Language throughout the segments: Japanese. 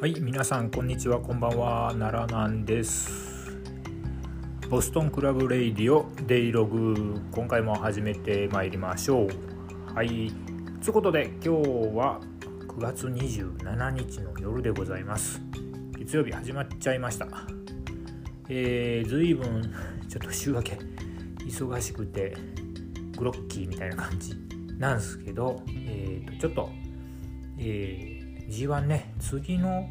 はい皆さんこんにちは。こんばんは。奈良なんです。ボストンクラブレイディオデイログ。今回も始めてまいりましょう。はい。ということで今日は9月27日の夜でございます。月曜日始まっちゃいました。えー、ずいぶんちょっと週明け忙しくてグロッキーみたいな感じなんですけど、えー、とちょっと、えー G1 ね次の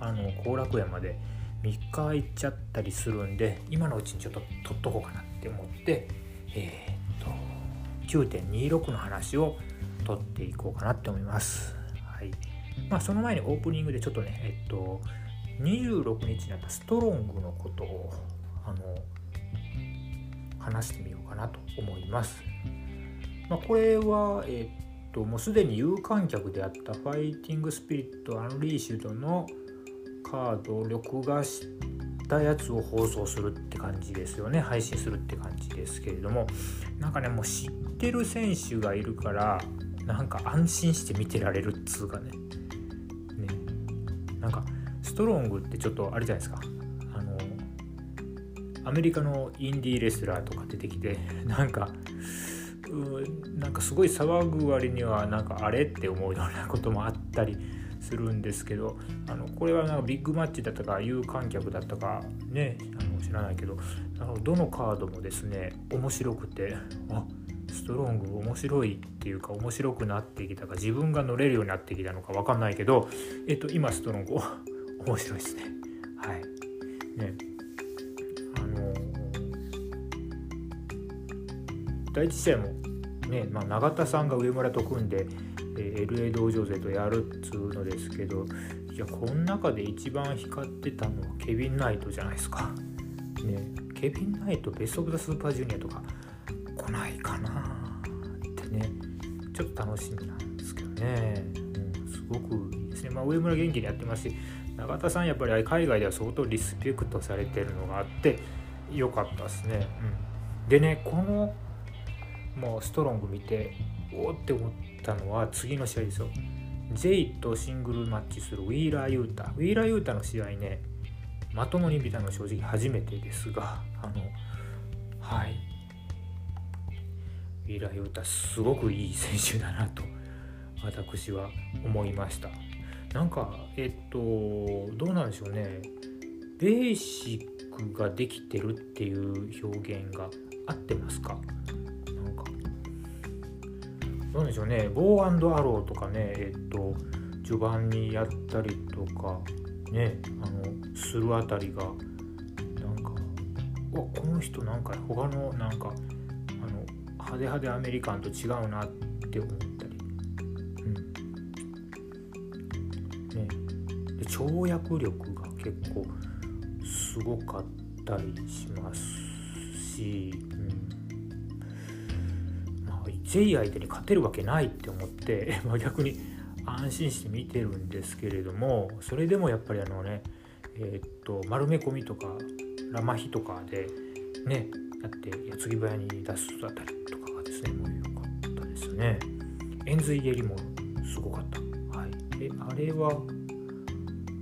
あの後楽園まで3日行っちゃったりするんで今のうちにちょっと取っとこうかなって思ってえー、っと9.26の話を取っていこうかなって思いますはいまあその前にオープニングでちょっとねえっと26日になったストロングのことをあの話してみようかなと思います。まあ、これは、えっともうすでに有観客であったファイティングスピリットアンリーシュドのカードを録画したやつを放送するって感じですよね。配信するって感じですけれども。なんかねもう知ってる選手がいるからなんか安心して見てられるっつうかね。ね。なんかストロングってちょっとあれじゃないですか。あのアメリカのインディーレスラーとか出てきてなんかなんかすごい騒ぐ割にはなんかあれって思うようなこともあったりするんですけどあのこれはなんかビッグマッチだったか有観客だったかねあの知らないけどあのどのカードもですね面白くてあストロング面白いっていうか面白くなってきたか自分が乗れるようになってきたのか分かんないけど、えっと、今ストロング 面白いですね。はいねあの第一試合もね、まあ、永田さんが上村と組んで、えー、LA 道場勢とやるっつうのですけどいやこの中で一番光ってたのはケビン・ナイトじゃないですか。ね、ケビン・ナイトベスト・オブ・ザ・スーパージュニアとか来ないかなってねちょっと楽しみなんですけどね、うん、すごくいいですね。まあ、上村元気にやってますし永田さんやっぱり海外では相当リスペクトされてるのがあってよかったですね。うん、でねこのもうストロング見ておおって思ったのは次の試合ですよ。ジェイとシングルマッチするウィーラー・ユータ。ウィーラー・ユータの試合ね、まともに見たの正直初めてですが、あの、はい。ウィーラー・ユータ、すごくいい選手だなと、私は思いました。なんか、えっと、どうなんでしょうね。ベーシックができてるっていう表現が合ってますか？どうでしょうね。ボーアローとかねえっと序盤にやったりとかねあのするあたりがなんかおこの人なんか他のなんかあの派手派手アメリカンと違うなって思ったり、うん。ね、で跳躍力が結構すごかったりしますし、うん。J 相手に勝てるわけないって思って、まあ、逆に安心して見てるんですけれどもそれでもやっぱりあのねえー、っと丸め込みとかラマヒとかでねだって矢継ぎ早に出すあたりとかがですねもう良かったですね。円髄蹴りもすごかった。はい。えあれは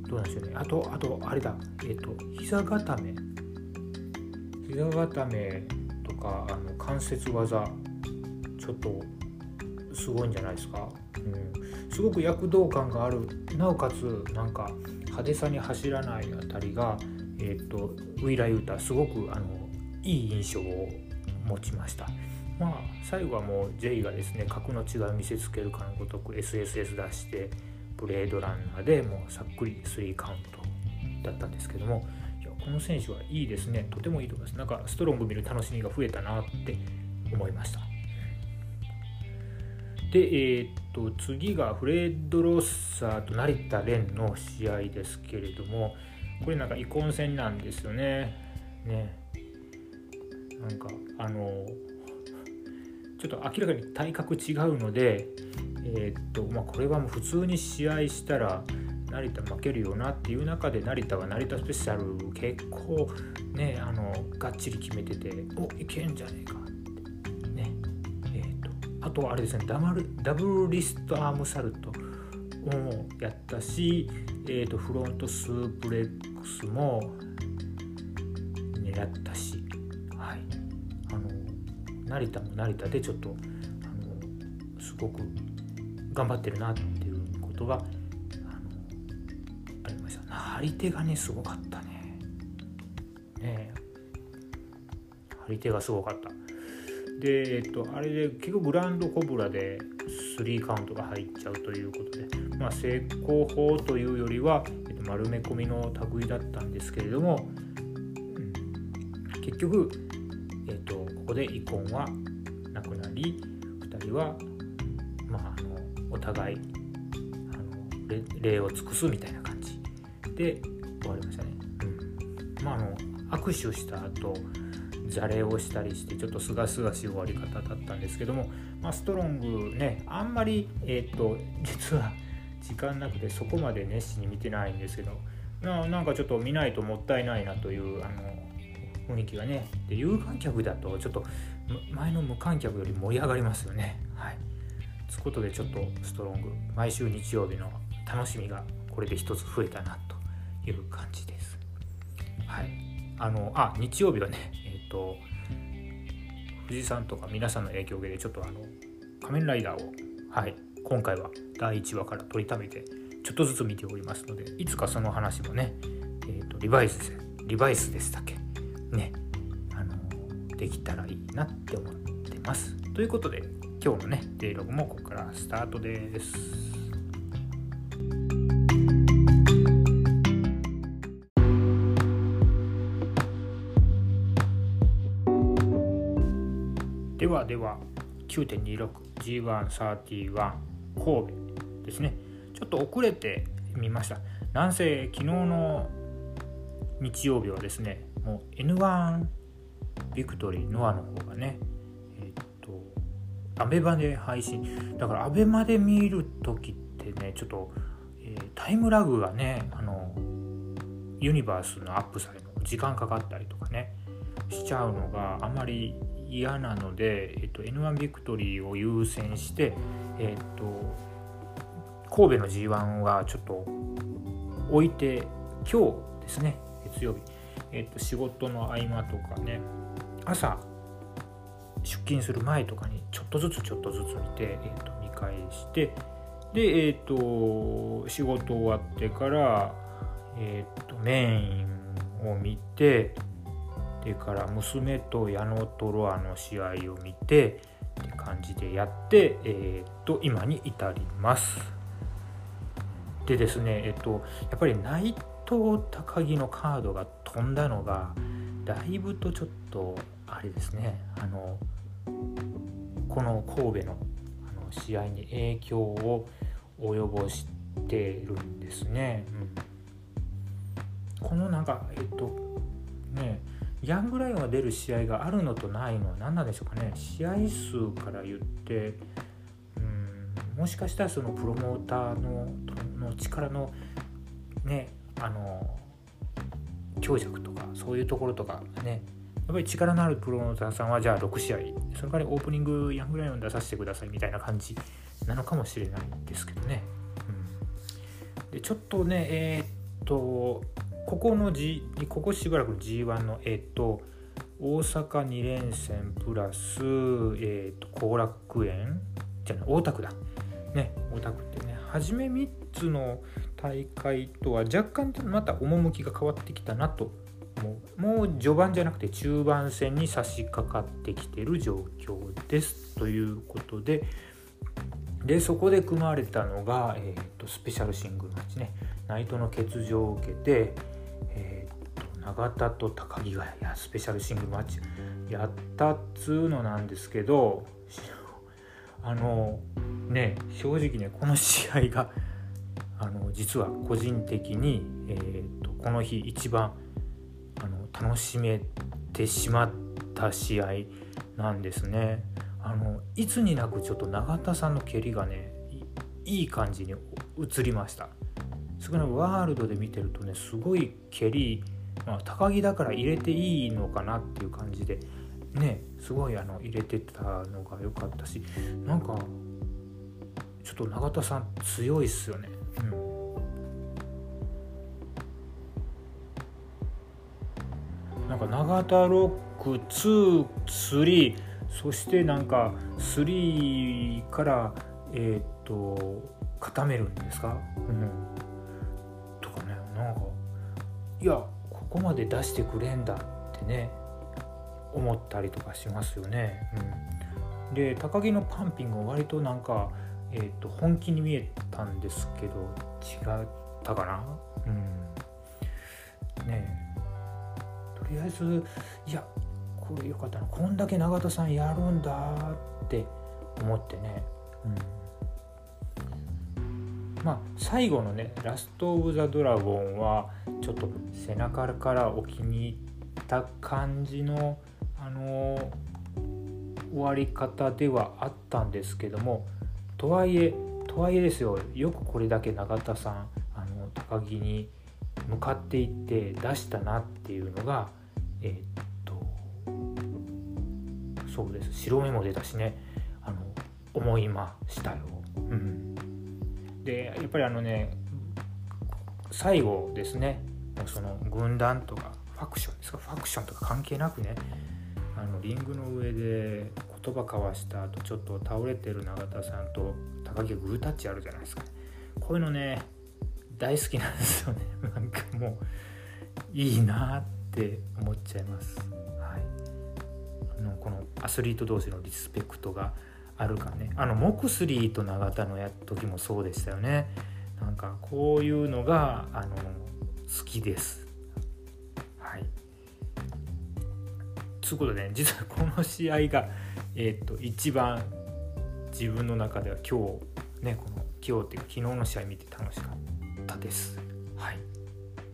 どうなんでしょうね。あとあとあれだ。えっ、と膝固め。膝固めとかあの関節技ちょっとすごいんじゃないですか、うん、すごく躍動感がある。なおかつなんか派手さに走らないあたりが、えーと、ウィーラ・ユータすごくあのいい印象を持ちました。まあ最後はもう J がですね格の違いを見せつけるかのごとく SSS 出してブレードランナーでもうさっくり3カウントだったんですけどもいやこの選手はいいですね。とてもいいと思います。なんかストロング見る楽しみが増えたなって思いました。で、えー、っと次がフレッド・ロッサーと成田蓮の試合ですけれどもこれなんか遺恨戦なんですよね。ねなんかあのちょっと明らかに体格違うので、えー、っとまあ、これはもう普通に試合したら成田負けるよなっていう中で成田は成田スペシャル結構ねあのがっちり決めてておいけんじゃねえかあとあれですねダブルダブルリストアームサルトもやったし、えーと、フロントスープレックスも狙ったし、はい、あの成田も成田でちょっとあのすごく頑張ってるなっていうことがあのありました。張り手がねすごかったね。ね張り手がすごかった。でえっとあれで結局グランドコブラで3カウントが入っちゃうということで、まあ、成功法というよりは、えっと、丸め込みの類だったんですけれども、うん、結局、えっと、ここで遺恨はなくなり2人は、まあ、あのお互いあの礼を尽くすみたいな感じで終わりましたね。うん、まああの握手した後じゃれをしたりしてちょっとすがすがしい終わり方だったんですけども、まあ、ストロングねあんまりえっ、と実は時間なくてそこまで熱心に見てないんですけどななんかちょっと見ないともったいないなというあの雰囲気がね。で有観客だとちょっと前の無観客より盛り上がりますよね。はい。つことでちょっとストロング毎週日曜日の楽しみがこれで一つ増えたなという感じです。はい。あのあ日曜日はねと藤井さんとか皆さんの影響でちょっとあの仮面ライダーをはい今回は第1話から取りためてちょっとずつ見ておりますのでいつかその話もね、えーと、リバイスリバイスでしたっけ？ねあのできたらいいなって思ってます。ということで今日のねデイログもここからスタートです。ではでは 9.26G131 神戸ですね。ちょっと遅れてみました。なんせ昨日の日曜日はですねもう N1 ビクトリーノアの方がねえっとアベマで配信。だからアベマで見る時ってねちょっと、えー、タイムラグがねあのユニバースのアップされるの時間かかったりとかねしちゃうのがあまり嫌なので、えっと、N1 ビクトリーを優先して、えっと、神戸の G1 はちょっと置いて今日ですね月曜日、えっと、仕事の合間とかね朝出勤する前とかにちょっとずつちょっとずつ見て、えっと、見返してでえっと仕事終わってからえっとメインを見てでから娘と矢野トロアの試合を見てって感じでやって、えー、っと今に至ります。でですねえっとやっぱり内藤高木のカードが飛んだのがだいぶとちょっとあれですねあのこの神戸のあの試合に影響を及ぼしてるんですね。うん、このなんかえっとねヤングライオンが出る試合があるのとないのは何なんでしょうかね。試合数から言ってうんもしかしたらそのプロモーターのの力のねあの強弱とかそういうところとかね。やっぱり力のあるプロモーターさんはじゃあ6試合。その代わりオープニングヤングライオン出させてくださいみたいな感じなのかもしれないんですけどね。うん、でちょっとねえー、っとここの、G、ここしばらく G1 のえっ、と大阪2連戦プラスえっ、と後楽園？じゃない大田区だ。ね大田区ってね。初め3つの大会とは若干また趣が変わってきたなと。もうもう序盤じゃなくて中盤戦に差し掛かってきてる状況です。ということで。でそこで組まれたのが、えーと、スペシャルシングルマッチね。ナイトの欠場を受けて、田と高木がやスペシャルシングルマッチやったっつうのなんですけどあのね正直ねこの試合があの実は個人的に、えーと、この日一番あの楽しめてしまった試合なんですね。あのいつになくちょっと永田さんの蹴りがねいい感じに映りました。少なくワールドで見てるとねすごい蹴り、まあ高木だから入れていいのかなっていう感じでねすごいあの入れてたのが良かったしなんかちょっと永田さん強いっすよね。うん。なんか永田ロック23そしてなんか3からえっ、と固めるんですか、うん、とかねなんかいやここまで出してくれんだってね思ったりとかしますよね。うん、で高木のパンピングは割となんか、えーと、本気に見えたんですけど違ったかな、うん、ねとりあえずいやこれよかったな。こんだけ永田さんやるんだって思ってね、うん、まあ最後のね「ラスト・オブ・ザ・ドラゴン」はちょっと背中から置きに行った感じのあの終わり方ではあったんですけどもとはいえとはいえですよ。よくこれだけ永田さんあの高木に向かっていって出したなっていうのがえー、っとそうです。白目も出たしね。あの思いましたよ。うん、でやっぱりあのね最後ですね。その軍団とかファクションですかファクションとか関係なくねあのリングの上で言葉交わした後ちょっと倒れてる永田さんと高木グータッチあるじゃないですか。こういうのね大好きなんですよね。なんかもういいなって思っちゃいます。はい。あのこのアスリート同士のリスペクトがあるかねあのモクスリーと永田のや時もそうでしたよねなんかこういうのがあの好きですということで、ね、実はこの試合が、えーと、一番自分の中では今日ねこの今日っていうか昨日の試合見て楽しかったです。はい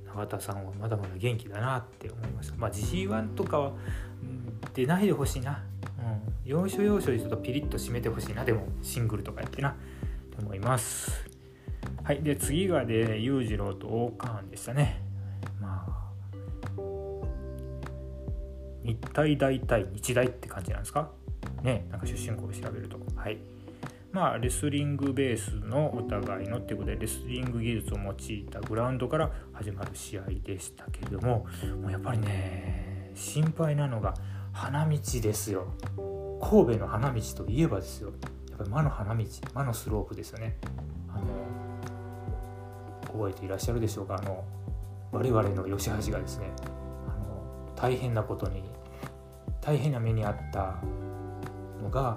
永田さんはまだまだ元気だなって思いました。まあ G1 とかは、うん、出ないでほしいな。要所要所でちょっとピリッと締めてほしいな。でもシングルとかやってなと思います。はい。で次がで裕次郎と王冠でしたねまあ。日体大対日大って感じなんですか？ねなんか出身校を調べるとはいまあレスリングベースのお互いのっていうことでレスリング技術を用いたグラウンドから始まる試合でしたけれどももうやっぱりね心配なのが花道ですよ神戸の花道といえばですよ。やっぱり魔の花道魔のスロープですよね。あの覚えていらっしゃるでしょうか？あの我々の吉橋がですねあの大変なことに大変な目に遭ったのが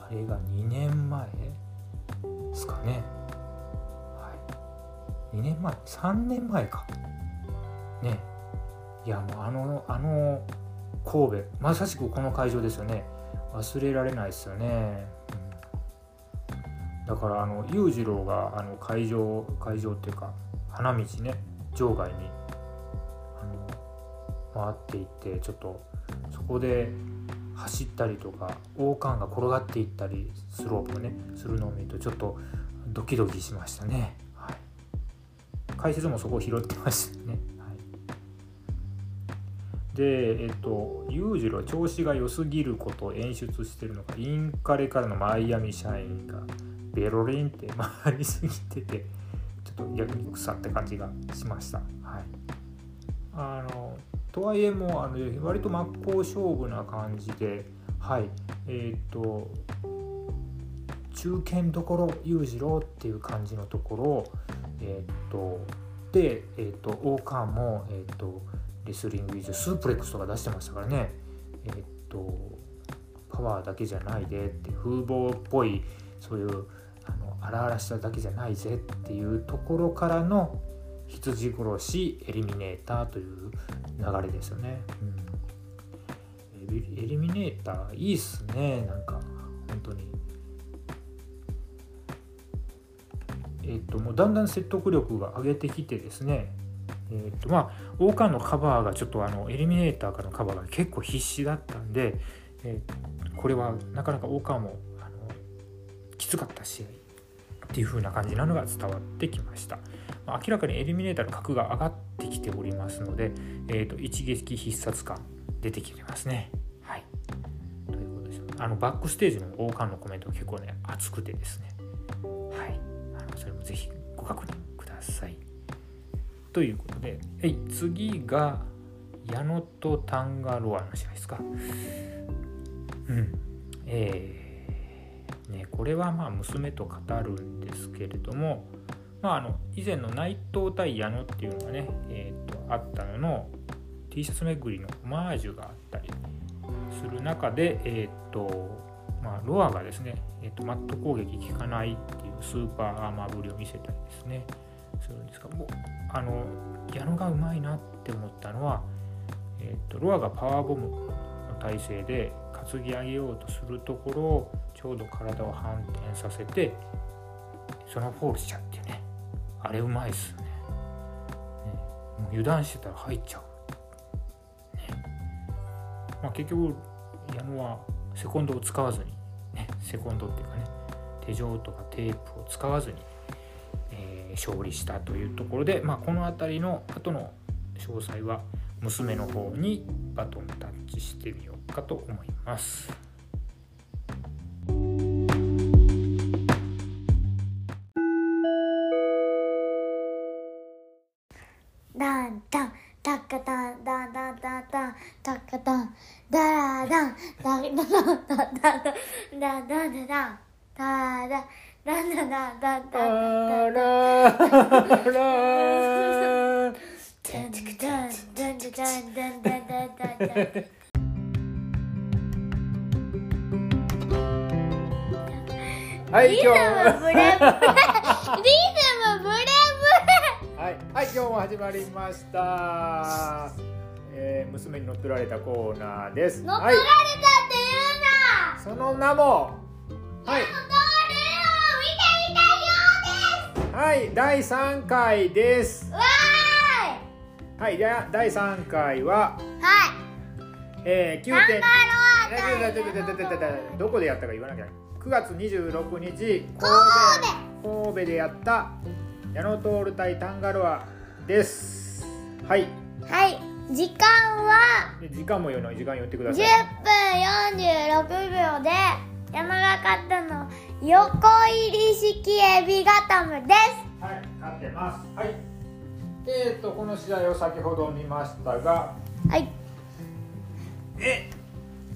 あれが2年前ですかね。はい。2年前3年前か。ね。いやもうあのあの神戸まさしくこの会場ですよね。忘れられないですよね、うん、だからあの裕次郎があの会場会場っていうか花道ね場外にあの回っていってちょっとそこで走ったりとか王冠が転がっていったりスロープねするのを見るとちょっとドキドキしましたね、はい、解説もそこを拾ってましたね、でえっと裕次郎調子が良すぎることを演出してるのかインカレからのマイアミ社員がベロリンって回りすぎててちょっと逆に腐って感じがしました、はい、あのとはいえもあの割と真っ向勝負な感じではい。えっ、と中堅どころ裕次郎っていう感じのところえっ、とで、えーと、王冠も、えーと、レスリング以上スープレックスとか出してましたからね。えっ、とパワーだけじゃないでって風貌っぽいそういうあの荒々しさだけじゃないぜっていうところからの羊殺しエリミネーターという流れですよね、うん、エリミネーターいいっすねなんか本当に。えっ、ともうだんだん説得力が上げてきてですねえっ、とまあ王冠のカバーがちょっとあのエリミネーターからのカバーが結構必死だったんで、えー、これはなかなか王冠もあのきつかった試合っていう風な感じなのが伝わってきました。ま明らかにエリミネーターの格が上がってきておりますので、えーと、一撃必殺感出てきてますね。はい。ということです。あのバックステージの王冠のコメント結構ね熱くてですね。はい。あのそれもぜひご確認ください。ということで、はい、次が、矢野とタンガロアの試合ですか。うんえー、ねこれはまあ娘と語るんですけれどもまああの以前の内藤対矢野っていうのがね、えーと、あったのの T シャツ巡りのオマージュがあったりする中でえっ、ー、とまあ、ロアがですね、えーと、マット攻撃効かないっていうスーパーアーマーぶりを見せたりですね。するんですがもうあの矢野がうまいなって思ったのは、えーと、ロアがパワーボムの体勢で担ぎ上げようとするところをちょうど体を反転させてそのフォールしちゃってねあれうまいっすね。ねもう油断してたら入っちゃう、ね。まあ、結局矢野はセコンドを使わずに、ね、セコンドっていうかね手錠とかテープを使わずに、勝利したというところで、まあ、この辺りの後の詳細は娘の方にバトンタッチしてみようかと思います。ダンダンタカタンダンダンダンダンタッカタンダラダンダンダンダンダンダンダンダンダンダンダンダンダンダンダンダンダンダンダンはい、今日ブレブレリズムブレはい、はい、今日も始まりました。えー、娘に乗っ取られたコーナーです。乗っ取られたっていうな、はい、その名も。はい。はい、第三回です。わーい。はい、じゃ、第三回は。はい。えー、九点。どこでやったか言わなきゃ。9月26日神戸神戸でやった矢野徹対タンガロアですはいはい時間は時間も言うの時間言ってください10分46秒で山が勝ったの横入り式エビガタムです。はい勝ってます。はい。えっ、ー、とこの試合を先ほど見ましたがはい。え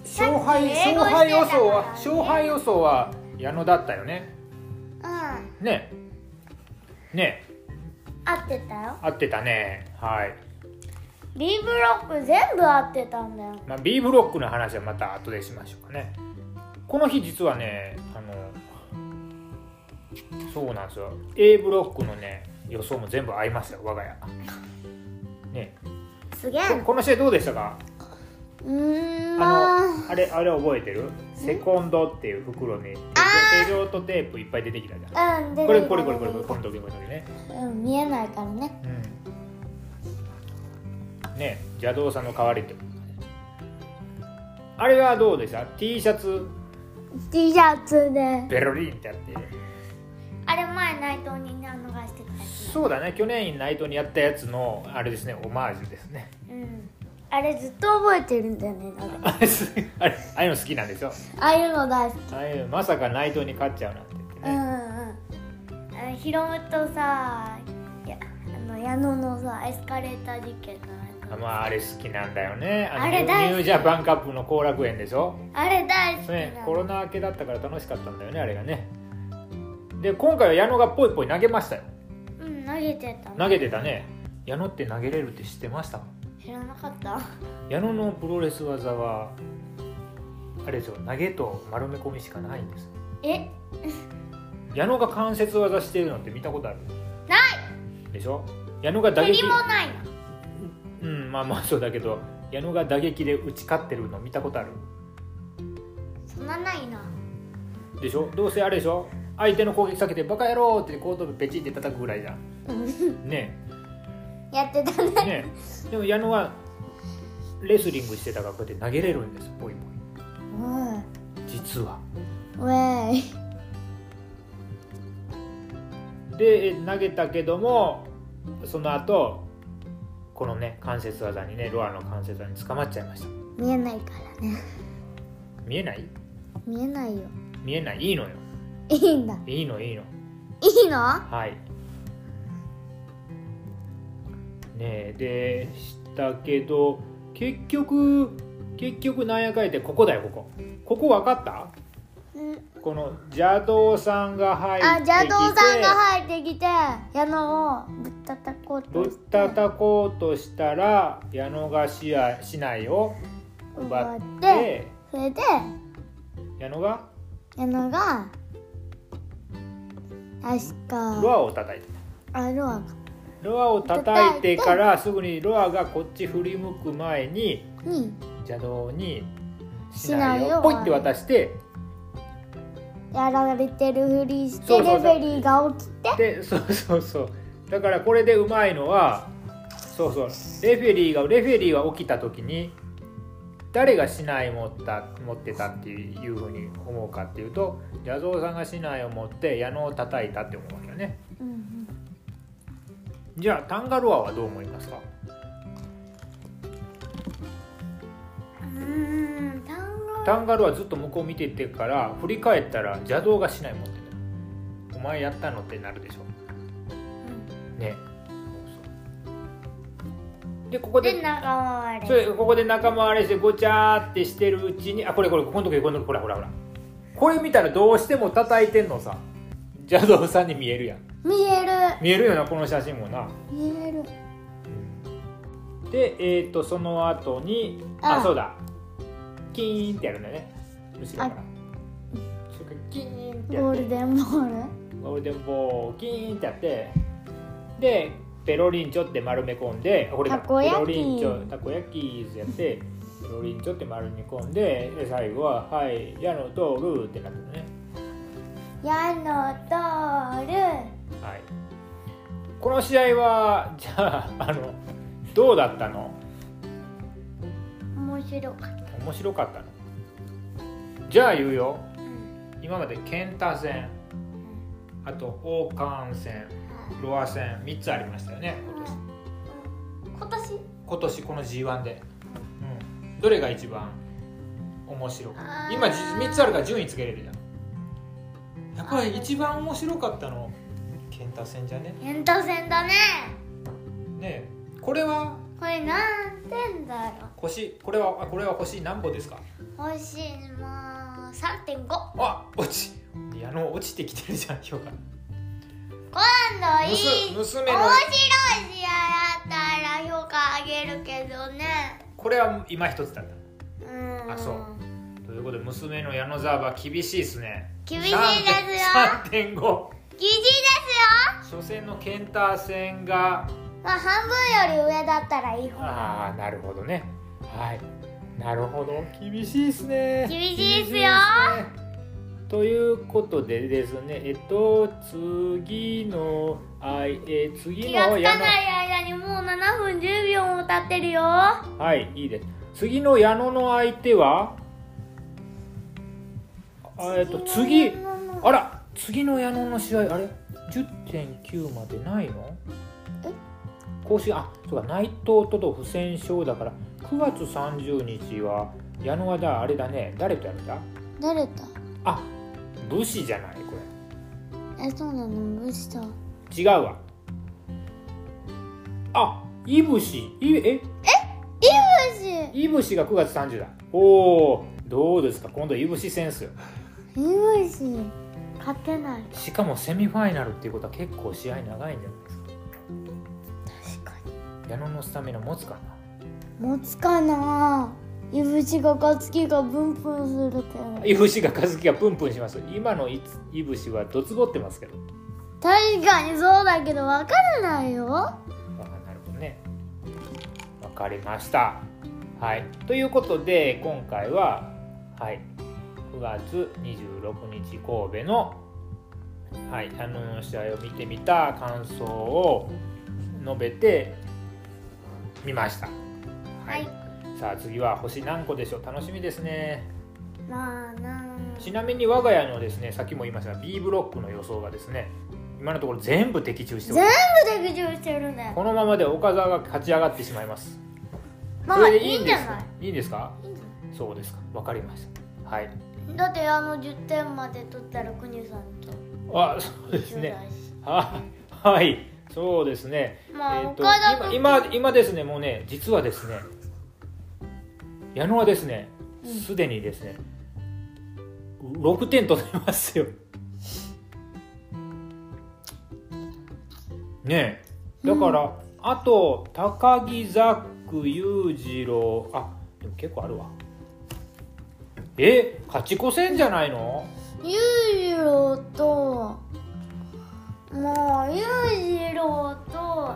勝敗勝敗予想は勝敗予想は矢野だったよね？うん。ね。ね。合ってたよ。合ってたね。はい。B ブロック全部合ってたんだよ、まあ、B ブロックの話はまた後でしましょうかね。この日実はねあのそうなんですよ。A ブロックのね予想も全部合いましたよ我が家。ね。すげえ。この試合どうでしたか？うんあのあ。れあれ覚えてる？セコンドっていう袋に手錠とテープいっぱい出てきたじゃん、うん、これこれこれこれこれこの時この時ね。うん見えないからね。うん。ね邪道さんの代わりって。あれはどうでした？T シャツ。T シャツでベロリンってやってあれ前内藤に逃してたやつそうだね去年内藤にやったやつのあれですねオマージュですね。うん。あれずっと覚えてるんだよねあれああいうの好きなんでしょああいうの大好き。ああいうまさか内藤に勝っちゃうなんて言ってね。うんうん。ヒロムとさやあの矢野のさエスカレーター事件のあまああれ好きなんだよね。あれ大ニュージャパンカップの後楽園でしょ。あれ大好きねコロナ明けだったから楽しかったんだよねあれがねで今回は矢野がポイポイ投げましたよ。うん投げてた、ね、投げてたね。矢野って投げれるって知ってました？知らなかった。矢野のプロレス技はあれですよ投げと丸め込みしかないんです。え？矢野が関節技してるのって見たことある？ない！でしょ？矢野が打撃もないうんまあまあそうだけど矢野が打撃で打ち勝ってるの見たことある？そんなないな。でしょ？どうせあれでしょ？相手の攻撃避けてバカ野郎って後頭部ペチって叩くぐらいじゃん。ねやってたね。ねでも矢野はレスリングしてたからこうやって投げれるんですポイポイ実は。ウェイで投げたけどもその後このね関節技にねロアの関節技に捕まっちゃいました。見えないからね。見えない？見えないよ。見えない？いいのよいいんだ。いいのいいの。いいの？はい。ねでしたけど結局結局なんやかんやってここだよここ。ここ分かった？うん。この邪道さんが入ってあきて。邪道さんが入ってきて矢野をぶったたこうと。ぶっして叩こうとしたら矢野が市内を奪っ奪っててそれで矢野が？矢野が確か。ロアを叩いて。あロアか。ロアを叩いてからすぐにロアがこっち振り向く前にに。邪道に市内市内ををポイって渡して。やられてるふりしてレフェリーが起きて。でそうそうそう。だからこれでうまいのはそうそう。レフェリーがレフェリーが起きた時に誰が市内持った持ってたっていうふうに思うかっていうと矢蔵さんが市内を持って矢野を叩いたって思うわけよね。うんうん。じゃあタンガロアはどう思いますか？タンガロア。ずっと向こう見ててから振り返ったら邪道が市内持ってた。お前やったのってなるでしょ。ねでここでで仲間割れ。それここで仲間割れしてごちゃーってしてるうちにあこれこれここの時この時ほらほらほら。これ見たらどうしても叩いてんのさ。邪道さんに見えるやん。見える。見えるよなこの写真もな。見える。でえっ、とその後にあ。あそうだ。キーンってやるんだよね。後ろから。それからキーンってやって。ゴールデンボール。ゴールデンボールキーンってやって。でペロリンチョって丸め込んでこれだ。たこ焼き。ペロリンチョたこ焼きやってペロリンチョって丸め込んでで最後は「はい矢の通る」ってなってるね。矢の通る。はい。この試合は じゃああのどうだったの？面白かった。面白かったの？じゃあ言うよ。うん。今までケンタ戦あと王冠戦ロア戦3つありましたよね今年。今年？今年この G1 で、うん、どれが一番面白かった？今じ3つあるから順位つけれるじゃん。やっぱり一番面白かったのケンタ戦じゃね？エンタ戦だね。ねえ。これは？これ何点だろ星これはあこれは星何歩ですか？う星も3.5あ落ち。いやあの落ちてきてるじゃん評価今度いい面白い試合あったら評価上げるけどね。これは今一つだっうん。あそう。たということで娘の矢野沢は厳しいですね。厳しいですよ。3.5厳しいですよ。初戦のケンター戦がまあ半分より上だったらいい方。ああなるほどね。はい。なるほど。厳しいですね。厳しいですよということでですねえっと次のあいえー次気がの矢野つかない間にもう7分10秒も経ってるよ。はいいいです。次の矢野の相手はあえっと次あら次の矢野の試合あれ？10.9までないの？え？公式あそうか内藤とと不戦勝だから9月30日は矢野はだあれだね。誰とやるんだ？誰だあ武士じゃないこえそうなの？無視したれ違うわ。あいぶしいえ？いぶしいぶしが9月30だ。おおどうですか？今度いぶし戦っすよ。いぶし勝てない。しかもセミファイナルっていうことは結構試合長いんじゃないですか。確か矢野のスタミナ持つかな？に持つかな？いぶしが勝つ気がブンブンするけどいぶしが和樹がプンプンします。今のいついぶしはどつぼってますけど。確かにそうだけど分からないよ。あなるほどね。わかりました。はい。ということで今回ははい。9月26日神戸のはい。あの試合を見てみた感想を述べてみました。はいさあ次は星何個でしょう？楽しみですね。まあなんちなみに我が家のですねさっきも言いましたが B ブロックの予想がですね今のところ全部的中して全部的中してるね。このままで岡澤が勝ち上がってしまいます。まあいいんじゃない？いいんですか？いいんじゃそうですか。わかりました。はい。だってあの10点まで取ったら国さんとあそうですね。一緒だし。ははい。そうですね。まあえーと岡田と今今今ですねもうね実はですね矢野はですねうん。すでにですね6点取ってますよ。ねえ。だから、あと高木ザック裕次郎。あでも結構あるわ。え勝ち越せんじゃないの？裕次郎ともう裕次郎と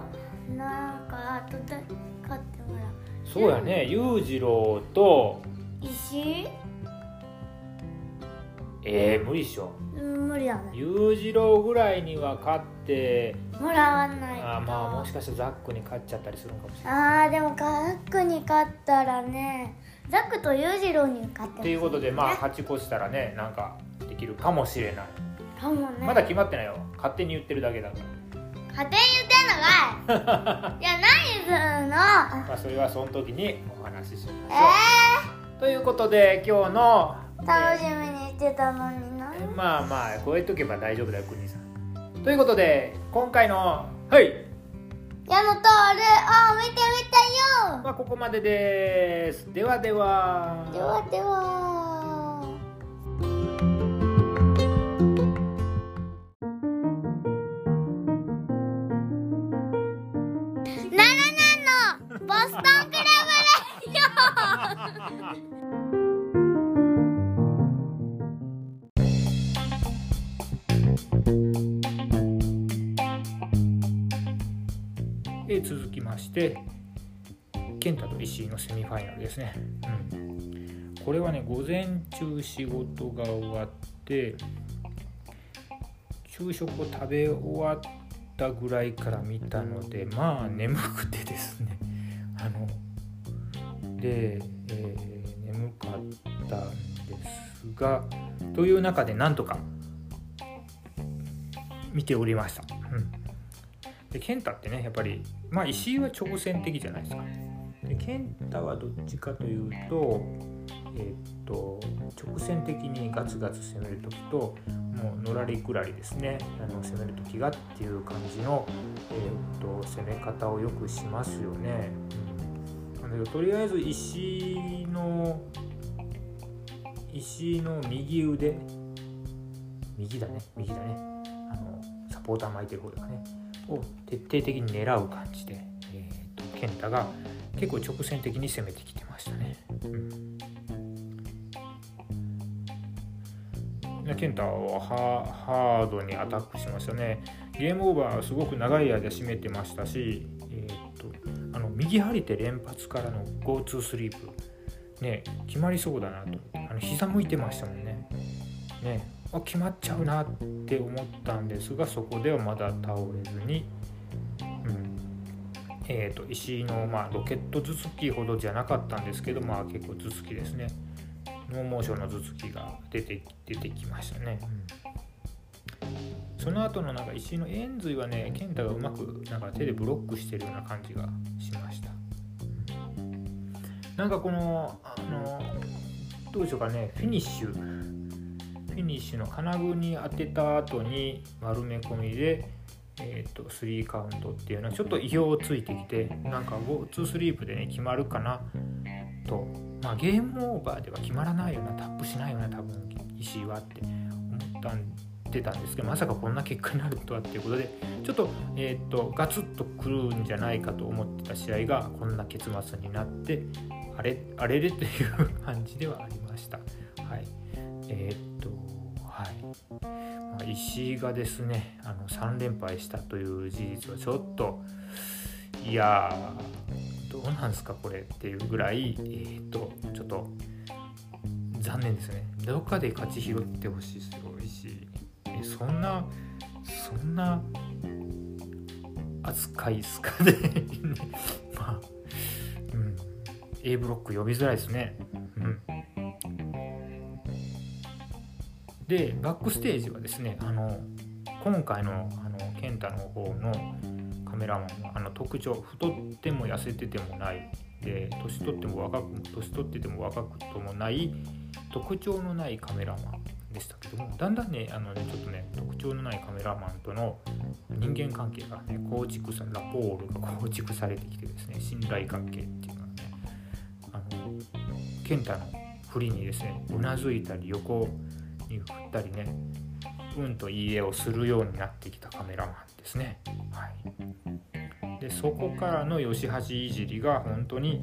なんかあとそうやね。裕次郎と石？えー、無理っしょ。うん無理だね。裕次郎ぐらいには勝ってもらわないと。あーまあもしかしたらザックに勝っちゃったりするのかもしれないあーでもザックに勝ったらねザックと裕次郎に勝ってということでまあね勝ち越したらねなんかできるかもしれない。かもね。まだ決まってないよ。勝手に言ってるだけだから勝手に言ってんのかい。いや何するの？まあそれはその時にお話ししえましょう。ということで今日のー、楽しみにしてたのにな。えーまあまあこうやっとけば大丈夫だよ国さん。ということで今回のはい。矢野とあれあ見てみたよ。まあここまでです。ではでは。ではでは え続きまして健太と石井のセミファイナルですね、うん、これはね午前中仕事が終わって昼食を食べ終わったぐらいから見たのでまあ眠くてですね。あので、えー眠かったんですがという中でなんとか見ておりました、うん、で健太ってねやっぱりまあ石井は挑戦的じゃないですか。で健太はどっちかというとえーっと直線的にガツガツ攻める時ともうのらりくらりですねあの攻める時がっていう感じの、えーっと攻め方をよくしますよね。うん、だけどとりあえず石の石の右腕。右だね。右だね。あのサポーター巻いてる方だね。を徹底的に狙う感じで、えー、と健太が結構直線的に攻めてきてましたね。うん。で健太はハードにアタックしましたね。ゲームオーバーすごく長い間占めてましたし、右張り手連発からの GO2 スリープ、ね、決まりそうだなと。あの膝向いてましたもんね。ね。あ決まっちゃうなって思ったんですがそこではまだ倒れずに、うん。えー、と石井の、まあ、ロケット頭突きほどじゃなかったんですけど、まあ、結構頭突きですね。ノーモーションの頭突きが出て出てきましたね、うん。その後のなんか石井の円髄はね健太がうまくなんか手でブロックしてるような感じがしました。なんかこのあのどうでしょうかねフィニッシュ。フィニッシュの金具に当てた後に丸め込みで、えー、と3カウントっていうのはちょっと意表をついてきてなんか2スリープでね決まるかなと、まあ、ゲームオーバーでは決まらないようなタップしないような多分石井はって思ったんでたんですけどまさかこんな結果になるとはっていうことでちょっと,、えー、とガツッとくるんじゃないかと思ってた試合がこんな結末になってあれあれれという感じではありました。はい。えーっとはい、まあ、石井がですねあの3連敗したという事実はちょっといやどうなんすかこれっていうぐらい、えーっとちょっと残念ですね。どっかで勝ち拾ってほしいですよ。そんなそんな扱いですかね。まあうん。A ブロック呼びづらいですね。うん。でバックステージはですねあの今回のあの健太の方のカメラマンのあの特徴太っても痩せててもないで年取っても若く年取ってても若くともない特徴のないカメラマン。でしたけどもだんだんねあのねちょっとね特徴のないカメラマンとの人間関係がね構築さラポールが構築されてきてですね信頼関係っていうのはねあの健太の振りにですねうなずいたり横に振ったりねうんといい絵をするようになってきたカメラマンですね。はい、でそこからの吉橋いじりが本当に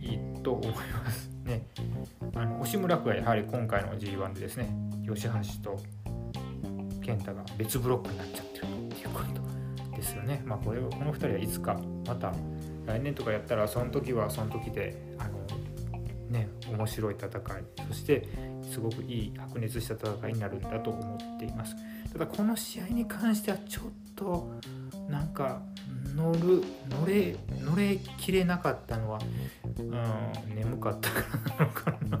いいと思いますね。あの押村区はやはり今回の G1 でですね吉橋と健太が別ブロックになっちゃってるっていうことですよね。まあこれこの2人はいつかまた来年とかやったらその時はその時であのね面白い戦いそしてすごくいい白熱した戦いになるんだと思っていますただこの試合に関してはちょっとなんか乗る乗れ乗れきれなかったのは、うん、眠かったからなのかな、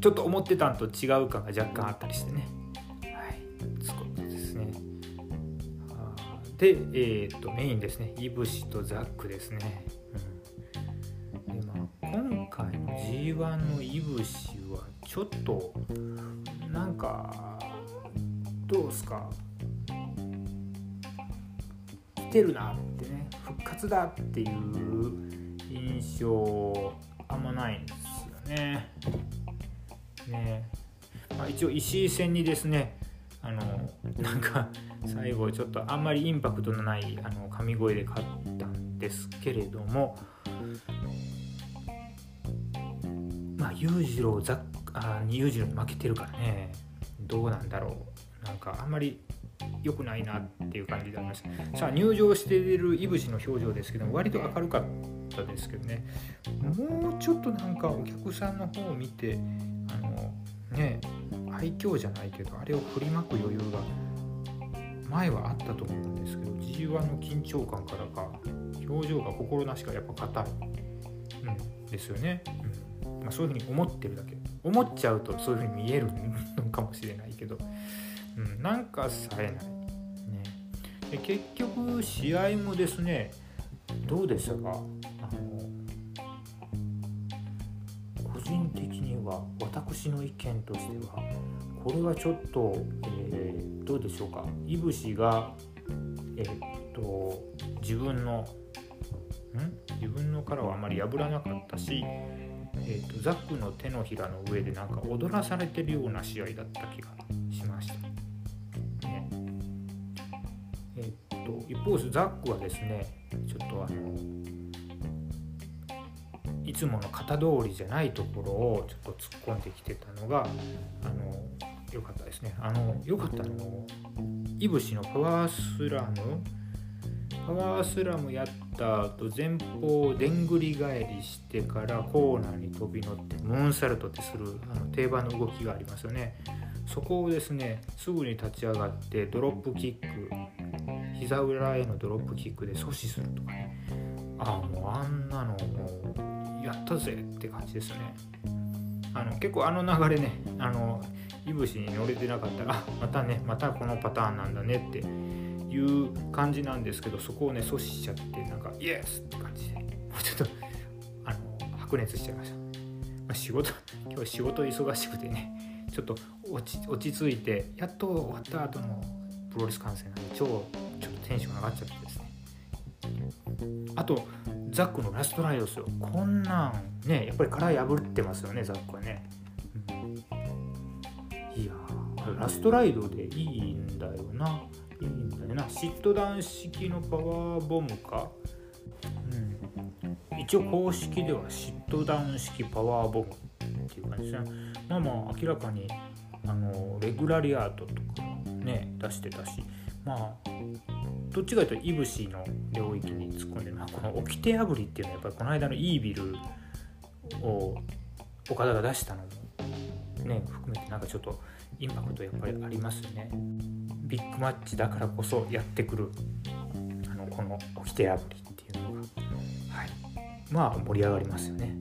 ちょっと思ってたんと違う感が若干あったりしてね。はい。そうですね。で、えー、っとメインですね。いぶしとザックですね、うん、でまあ今回の G1 のいぶしはちょっとなんかどうですか。来てるなってね。復活だっていう印象あんまないんですよね。ね。まあ、一応石井戦にですねあのなんか最後ちょっとあんまりインパクトのないあの神声で勝ったんですけれどもまあ裕次郎ざあ裕次郎に負けてるからね。どうなんだろう。なんかあんまり良くないなっていう感じでありました。さあ入場しているいぶしの表情ですけども割と明るかったですけどね。もうちょっとなんかお客さんの方を見てね愛嬌じゃないけどあれを振りまく余裕が前はあったと思うんですけど G1 の緊張感からか表情が心なしかやっぱ硬い、うん、ですよね、うん。まあ、そういうふうに思ってるだけ。思っちゃうとそういうふうに見えるのかもしれないけど、うん、なんかさえない、ね、で結局試合もですねどうでしたか？私の意見としてはこれはちょっと、えー、どうでしょうか？いぶしがえー、っと自分のん？自分の殻はあまり破らなかったしえーと、ザックの手のひらの上でなんか踊らされてるような試合だった気がしました。ね。えーと、一方ザックはですねちょっとあのいつもの型通りじゃないところをちょっと突っ込んできてたのがあの良かったですね。あの良かったのいぶしのパワースラム。パワースラムやった後前方をでんぐり返りしてからコーナーに飛び乗ってムーンサルトってするあの定番の動きがありますよね。そこをですねすぐに立ち上がってドロップキック膝裏へのドロップキックで阻止するとかね。ああもうあんなのもうやったぜって感じですよね。あの結構あの流れねあのいぶしに乗れてなかったら またねまたこのパターンなんだねっていう感じなんですけどそこをね阻止しちゃってなんかイエスって感じでもうちょっとあの白熱しちゃいました、まあ、仕事 今日仕事忙しくてねちょっと落ち落ち着いてやっと終わった後のプロレス観戦なんで超ちょっとテンション上がっちゃってですね。あとザックのラストライドですよ。こんなんねやっぱり殻破ってますよねザックはね、うん、いやラストライドでいいんだよな。いいんだよな。シットダウン式のパワーボムか、うん、一応公式ではシットダウン式パワーボムっていう感じですね。まあまあ明らかにあのレグラリアートとかね出してたし。まあどっちかというといぶしの領この掟破りっていうのはやっぱりこの間のイービルを岡田が出したのもね含めてなんかちょっとインパクトやっぱりありますよね。ビッグマッチだからこそやってくるあのこの掟破りっていうのが、はい、まあ盛り上がりますよね。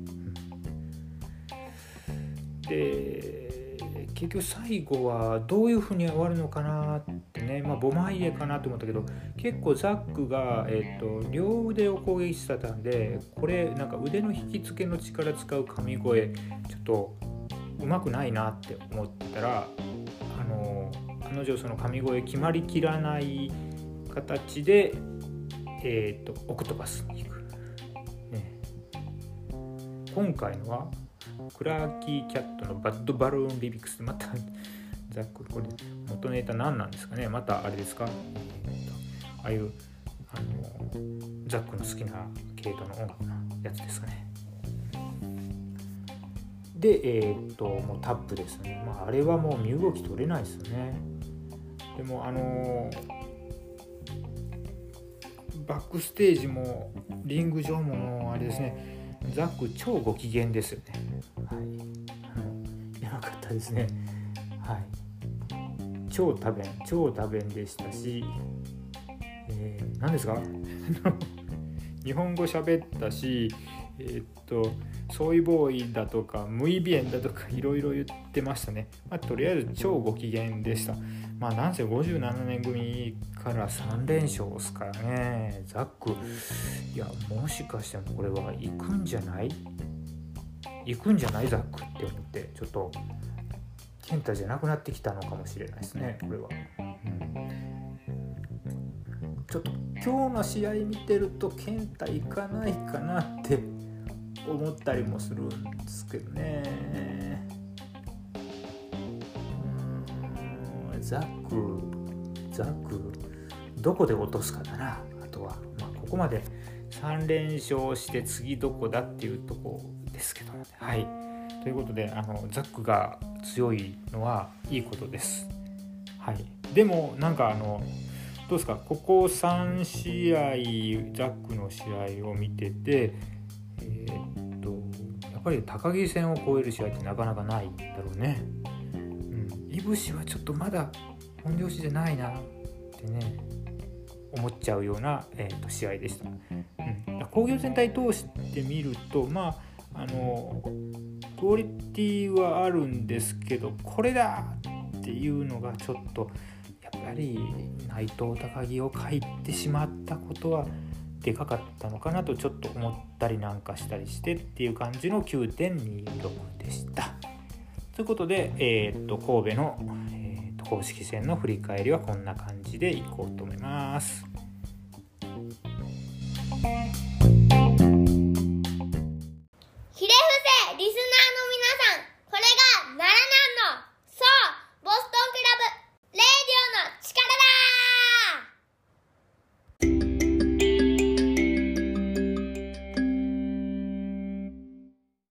うん、で結局最後はどういうふうに終わるのかなってねまあボマイエかなと思ったけど結構ザックが、えーと、両腕を攻撃してたんでこれなんか腕の引き付けの力使う神声ちょっとうまくないなって思ったらあの彼女その神声決まりきらない形で、えーと、オクトパスに行く、ね、今回のはクラーキーキャットのバッドバルーンリビックスまたざっくりこれ元ネタ何なんですかね？またあれですか、ああいうあのザックの好きな系統の音楽のやつですかね。でえー、っともうタップですね、まあ、あれはもう身動き取れないですよね。でもあのバックステージもリング上ももあれですね。ザック超ご機嫌ですよね。はい。やばかったですね。はい。超多弁超多弁でしたし、えー、何ですか？日本語喋ったしえー、っとソイボーイだとかムイビエンだとかいろいろ言ってましたね、まあ、とりあえず超ご機嫌でした。まあなんせ57年組から3連勝ですからね。ザック。いやもしかしてもこれは行くんじゃない？行くんじゃない？ザックって思ってちょっと健太じゃなくなってきたのかもしれないですねこれは、うん、ちょっと今日の試合見てると健太行かないかなって思ったりもするんですけどね。ザックザクどこで落とすかだなあとは、まあ、ここまで3連勝して次どこだっていうとこですけどはい。ということであのザックが強いのはいいことです。はい。でもなんかあのどうですか？ここ3試合ザックの試合を見ててえー、っとやっぱり高木戦を超える試合ってなかなかないだろうね。うん、いぶしはちょっとまだ本調子じゃないなってね思っちゃうような、えー、と試合でした。うん、工業全体通してみるとまああのクオリティはあるんですけどこれだっていうのがちょっとっぱり内藤高木を書いてしまったことはでかかったのかなとちょっと思ったりなんかしたりしてっていう感じの9.26でした。ということで、えー、っと神戸の、えー、っと公式戦の振り返りはこんな感じでいこうと思います。ひれ伏せリスナーの皆さんこれが奈良南のそうボストンクラブレディオの力だ